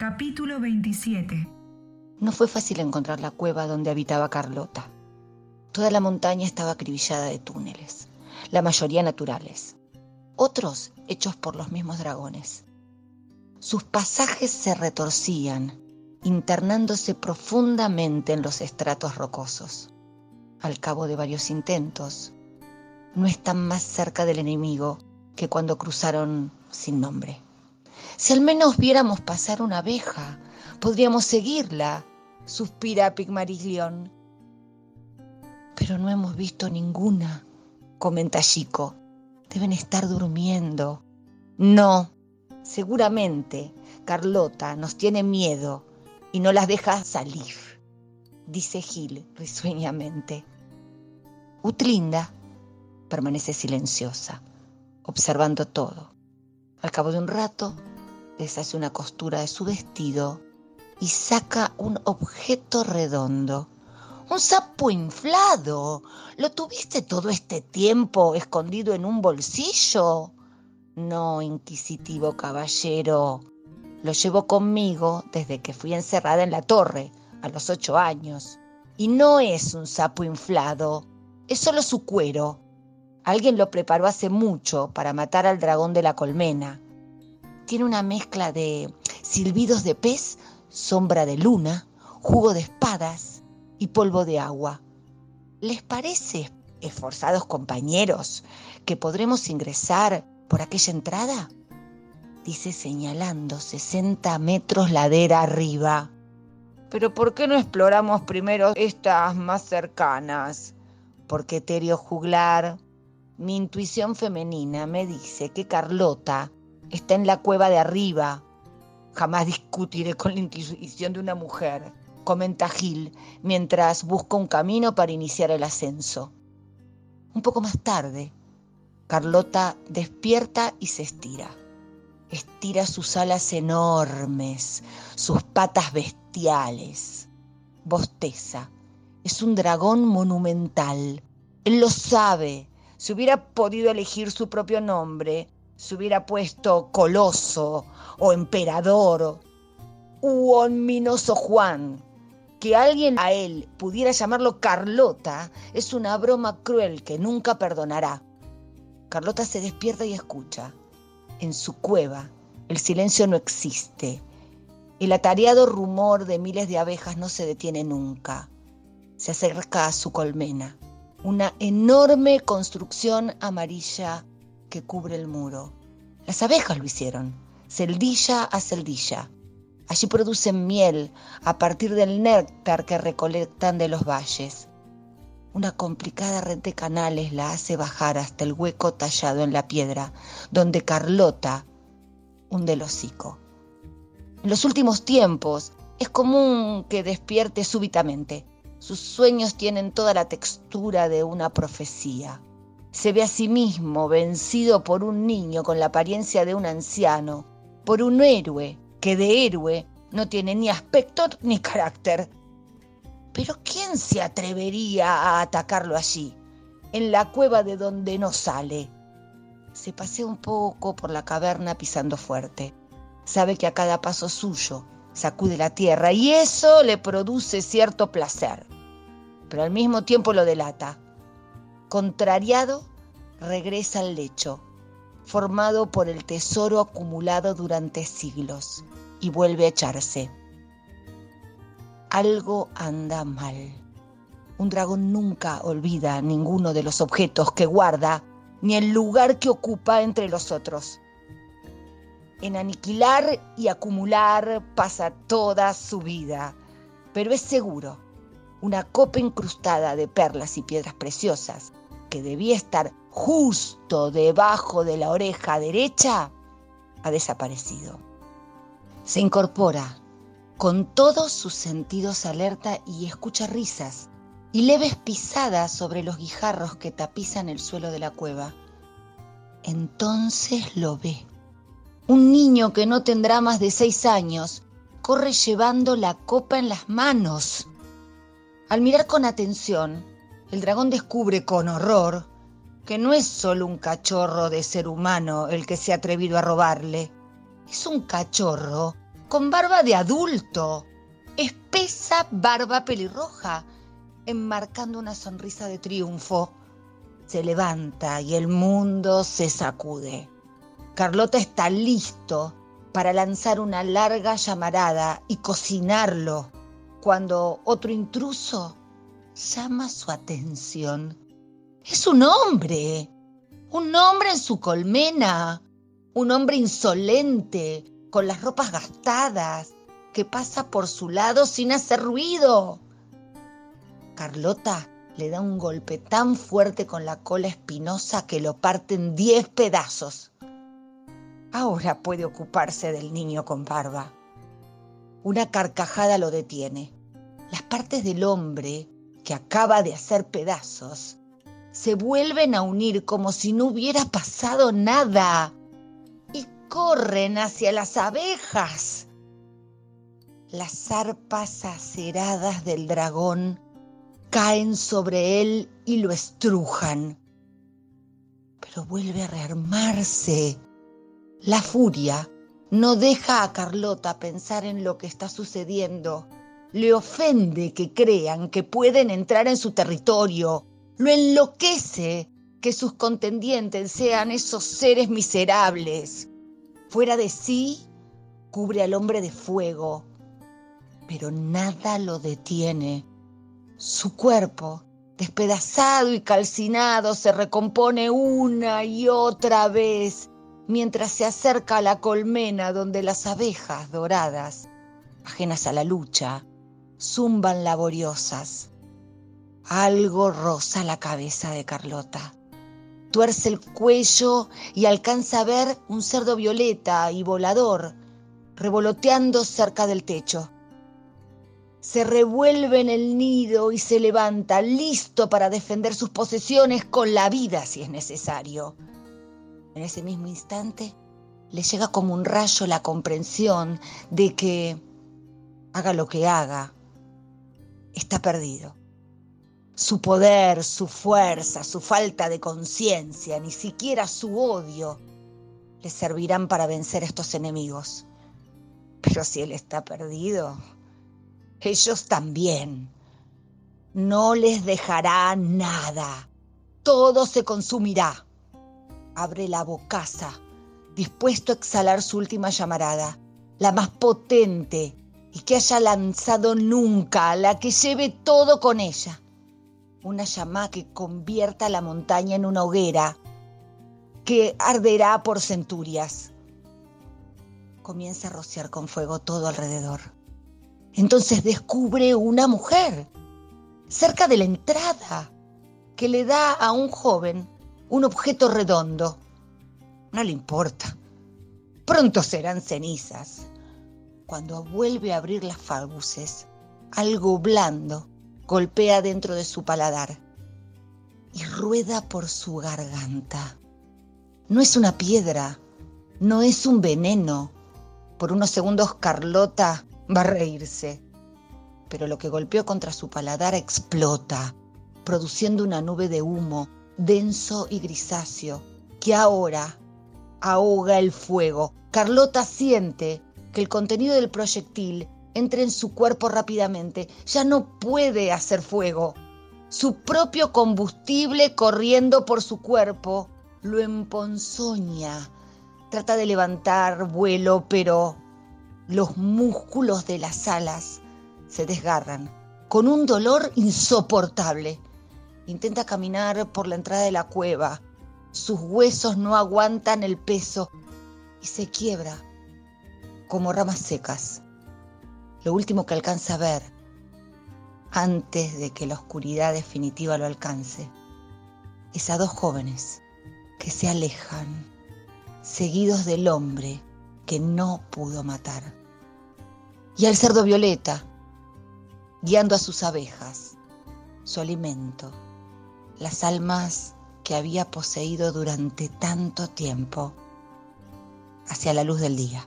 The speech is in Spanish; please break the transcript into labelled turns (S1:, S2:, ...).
S1: Capítulo 27
S2: No fue fácil encontrar la cueva donde habitaba Carlota. Toda la montaña estaba acribillada de túneles, la mayoría naturales, otros hechos por los mismos dragones. Sus pasajes se retorcían, internándose profundamente en los estratos rocosos. Al cabo de varios intentos, no están más cerca del enemigo que cuando cruzaron sin nombre. Si al menos viéramos pasar una abeja, podríamos seguirla, suspira Pigmalión. Pero no hemos visto ninguna, comenta Chico. Deben estar durmiendo. No, seguramente Carlota nos tiene miedo y no las deja salir, dice Gil risueñamente. Utlinda permanece silenciosa, observando todo. Al cabo de un rato, deshace una costura de su vestido y saca un objeto redondo. Un sapo inflado. ¿Lo tuviste todo este tiempo escondido en un bolsillo? No, inquisitivo caballero. Lo llevo conmigo desde que fui encerrada en la torre, a los ocho años. Y no es un sapo inflado, es solo su cuero. Alguien lo preparó hace mucho para matar al dragón de la colmena tiene una mezcla de silbidos de pez, sombra de luna, jugo de espadas y polvo de agua. ¿Les parece, esforzados compañeros, que podremos ingresar por aquella entrada? Dice señalando 60 metros ladera arriba. Pero ¿por qué no exploramos primero estas más cercanas? Porque Terio Juglar, mi intuición femenina me dice que Carlota está en la cueva de arriba. Jamás discutiré con la intuición de una mujer, comenta Gil, mientras busca un camino para iniciar el ascenso. Un poco más tarde, Carlota despierta y se estira. Estira sus alas enormes, sus patas bestiales. Bosteza. Es un dragón monumental. Él lo sabe. Si hubiera podido elegir su propio nombre, se hubiera puesto coloso o emperador u Juan. Que alguien a él pudiera llamarlo Carlota es una broma cruel que nunca perdonará. Carlota se despierta y escucha. En su cueva el silencio no existe. El atareado rumor de miles de abejas no se detiene nunca. Se acerca a su colmena, una enorme construcción amarilla que cubre el muro. Las abejas lo hicieron, celdilla a celdilla. Allí producen miel a partir del néctar que recolectan de los valles. Una complicada red de canales la hace bajar hasta el hueco tallado en la piedra, donde Carlota hunde el hocico. En los últimos tiempos es común que despierte súbitamente. Sus sueños tienen toda la textura de una profecía se ve a sí mismo vencido por un niño con la apariencia de un anciano, por un héroe que de héroe no tiene ni aspecto ni carácter. Pero ¿quién se atrevería a atacarlo allí, en la cueva de donde no sale? Se pasea un poco por la caverna pisando fuerte. Sabe que a cada paso suyo sacude la tierra y eso le produce cierto placer, pero al mismo tiempo lo delata Contrariado, regresa al lecho, formado por el tesoro acumulado durante siglos, y vuelve a echarse. Algo anda mal. Un dragón nunca olvida ninguno de los objetos que guarda, ni el lugar que ocupa entre los otros. En aniquilar y acumular pasa toda su vida, pero es seguro, una copa incrustada de perlas y piedras preciosas que debía estar justo debajo de la oreja derecha, ha desaparecido. Se incorpora con todos sus sentidos alerta y escucha risas y leves pisadas sobre los guijarros que tapizan el suelo de la cueva. Entonces lo ve. Un niño que no tendrá más de seis años corre llevando la copa en las manos. Al mirar con atención, el dragón descubre con horror que no es solo un cachorro de ser humano el que se ha atrevido a robarle, es un cachorro con barba de adulto, espesa barba pelirroja, enmarcando una sonrisa de triunfo. Se levanta y el mundo se sacude. Carlota está listo para lanzar una larga llamarada y cocinarlo cuando otro intruso llama su atención. Es un hombre, un hombre en su colmena, un hombre insolente, con las ropas gastadas, que pasa por su lado sin hacer ruido. Carlota le da un golpe tan fuerte con la cola espinosa que lo parte en diez pedazos. Ahora puede ocuparse del niño con barba. Una carcajada lo detiene. Las partes del hombre que acaba de hacer pedazos se vuelven a unir como si no hubiera pasado nada y corren hacia las abejas. Las zarpas aceradas del dragón caen sobre él y lo estrujan. Pero vuelve a rearmarse. La furia no deja a Carlota pensar en lo que está sucediendo. Le ofende que crean que pueden entrar en su territorio. Lo enloquece que sus contendientes sean esos seres miserables. Fuera de sí, cubre al hombre de fuego, pero nada lo detiene. Su cuerpo, despedazado y calcinado, se recompone una y otra vez mientras se acerca a la colmena donde las abejas doradas, ajenas a la lucha, zumban laboriosas. Algo roza la cabeza de Carlota. Tuerce el cuello y alcanza a ver un cerdo violeta y volador revoloteando cerca del techo. Se revuelve en el nido y se levanta, listo para defender sus posesiones con la vida si es necesario. En ese mismo instante le llega como un rayo la comprensión de que, haga lo que haga, está perdido. Su poder, su fuerza, su falta de conciencia, ni siquiera su odio, le servirán para vencer a estos enemigos. Pero si él está perdido, ellos también. No les dejará nada. Todo se consumirá. Abre la bocaza, dispuesto a exhalar su última llamarada, la más potente y que haya lanzado nunca, la que lleve todo con ella una llama que convierta la montaña en una hoguera que arderá por centurias. Comienza a rociar con fuego todo alrededor. Entonces descubre una mujer cerca de la entrada que le da a un joven un objeto redondo. No le importa. Pronto serán cenizas. Cuando vuelve a abrir las fauces, algo blando golpea dentro de su paladar y rueda por su garganta. No es una piedra, no es un veneno. Por unos segundos Carlota va a reírse, pero lo que golpeó contra su paladar explota, produciendo una nube de humo denso y grisáceo que ahora ahoga el fuego. Carlota siente el contenido del proyectil entra en su cuerpo rápidamente. Ya no puede hacer fuego. Su propio combustible corriendo por su cuerpo lo emponzoña. Trata de levantar vuelo, pero los músculos de las alas se desgarran con un dolor insoportable. Intenta caminar por la entrada de la cueva. Sus huesos no aguantan el peso y se quiebra como ramas secas lo último que alcanza a ver antes de que la oscuridad definitiva lo alcance es a dos jóvenes que se alejan, seguidos del hombre que no pudo matar, y al cerdo violeta, guiando a sus abejas, su alimento, las almas que había poseído durante tanto tiempo, hacia la luz del día.